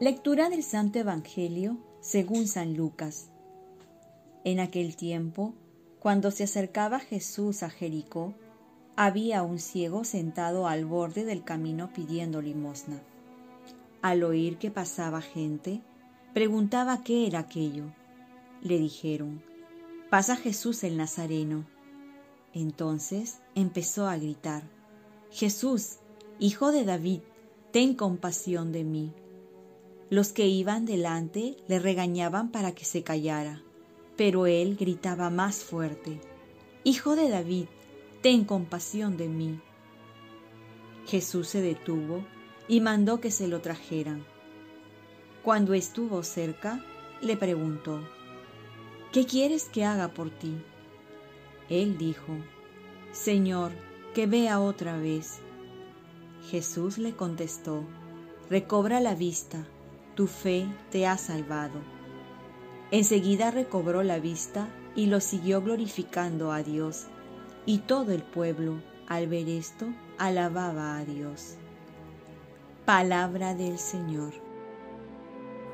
Lectura del Santo Evangelio según San Lucas. En aquel tiempo, cuando se acercaba Jesús a Jericó, había un ciego sentado al borde del camino pidiendo limosna. Al oír que pasaba gente, preguntaba qué era aquello. Le dijeron, pasa Jesús el Nazareno. Entonces empezó a gritar, Jesús, hijo de David, ten compasión de mí. Los que iban delante le regañaban para que se callara, pero él gritaba más fuerte, Hijo de David, ten compasión de mí. Jesús se detuvo y mandó que se lo trajeran. Cuando estuvo cerca, le preguntó, ¿Qué quieres que haga por ti? Él dijo, Señor, que vea otra vez. Jesús le contestó, Recobra la vista tu fe te ha salvado. Enseguida recobró la vista y lo siguió glorificando a Dios, y todo el pueblo, al ver esto, alababa a Dios. Palabra del Señor.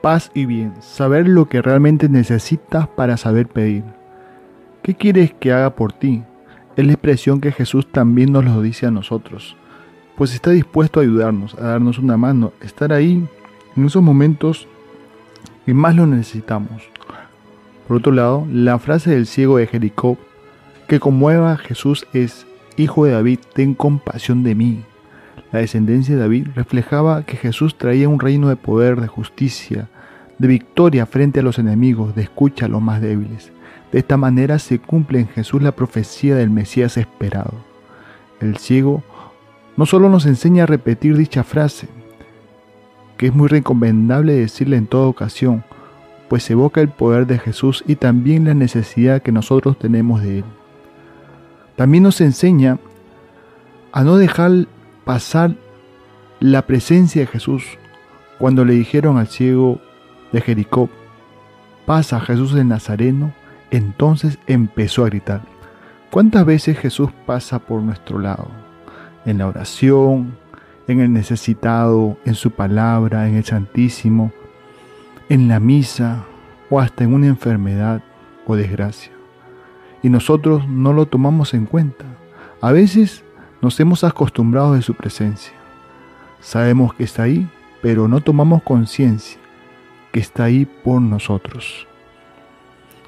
Paz y bien, saber lo que realmente necesitas para saber pedir. ¿Qué quieres que haga por ti? Es la expresión que Jesús también nos lo dice a nosotros, pues está dispuesto a ayudarnos, a darnos una mano, estar ahí en esos momentos que más lo necesitamos. Por otro lado, la frase del ciego de Jericó que conmueva a Jesús es, Hijo de David, ten compasión de mí. La descendencia de David reflejaba que Jesús traía un reino de poder, de justicia, de victoria frente a los enemigos, de escucha a los más débiles. De esta manera se cumple en Jesús la profecía del Mesías esperado. El ciego no solo nos enseña a repetir dicha frase, que es muy recomendable decirle en toda ocasión, pues evoca el poder de Jesús y también la necesidad que nosotros tenemos de Él. También nos enseña a no dejar pasar la presencia de Jesús cuando le dijeron al ciego de Jericó, pasa Jesús el Nazareno, entonces empezó a gritar. ¿Cuántas veces Jesús pasa por nuestro lado? En la oración, en el necesitado, en su palabra, en el Santísimo, en la misa o hasta en una enfermedad o desgracia. Y nosotros no lo tomamos en cuenta. A veces nos hemos acostumbrado de su presencia. Sabemos que está ahí, pero no tomamos conciencia que está ahí por nosotros.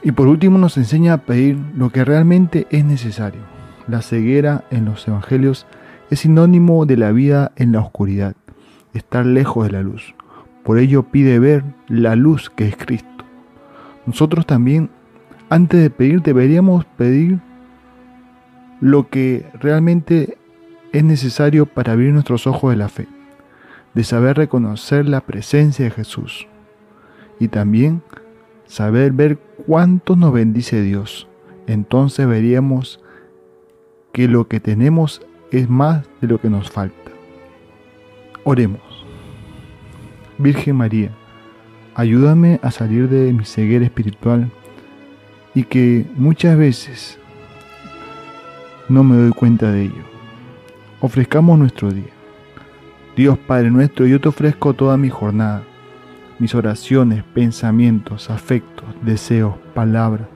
Y por último nos enseña a pedir lo que realmente es necesario. La ceguera en los evangelios es sinónimo de la vida en la oscuridad, estar lejos de la luz. Por ello pide ver la luz que es Cristo. Nosotros también, antes de pedir, deberíamos pedir lo que realmente es necesario para abrir nuestros ojos de la fe, de saber reconocer la presencia de Jesús y también saber ver cuánto nos bendice Dios. Entonces veríamos que lo que tenemos es más de lo que nos falta. Oremos. Virgen María, ayúdame a salir de mi ceguera espiritual y que muchas veces no me doy cuenta de ello. Ofrezcamos nuestro día. Dios Padre nuestro, yo te ofrezco toda mi jornada, mis oraciones, pensamientos, afectos, deseos, palabras